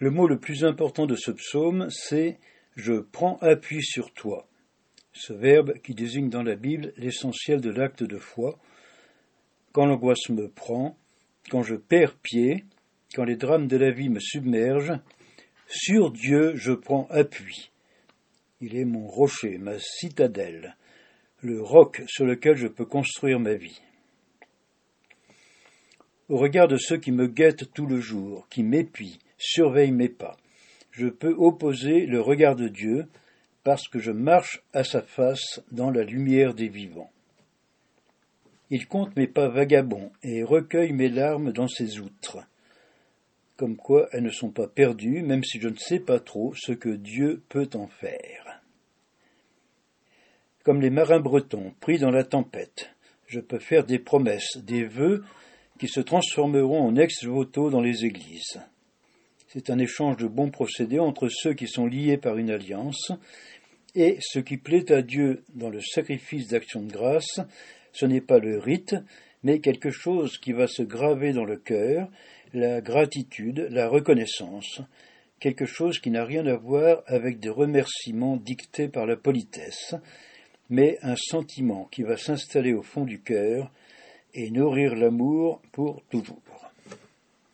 Le mot le plus important de ce psaume, c'est Je prends appui sur toi. Ce verbe qui désigne dans la Bible l'essentiel de l'acte de foi. Quand l'angoisse me prend, quand je perds pied, quand les drames de la vie me submergent, sur Dieu je prends appui. Il est mon rocher, ma citadelle, le roc sur lequel je peux construire ma vie. Au regard de ceux qui me guettent tout le jour, qui m'épient, surveillent mes pas, je peux opposer le regard de Dieu parce que je marche à sa face dans la lumière des vivants. Il compte mes pas vagabonds et recueille mes larmes dans ses outres, comme quoi elles ne sont pas perdues, même si je ne sais pas trop ce que Dieu peut en faire. Comme les marins bretons pris dans la tempête, je peux faire des promesses, des vœux qui se transformeront en ex-voto dans les églises. C'est un échange de bons procédés entre ceux qui sont liés par une alliance et ce qui plaît à Dieu dans le sacrifice d'action de grâce, ce n'est pas le rite, mais quelque chose qui va se graver dans le cœur, la gratitude, la reconnaissance, quelque chose qui n'a rien à voir avec des remerciements dictés par la politesse, mais un sentiment qui va s'installer au fond du cœur et nourrir l'amour pour toujours.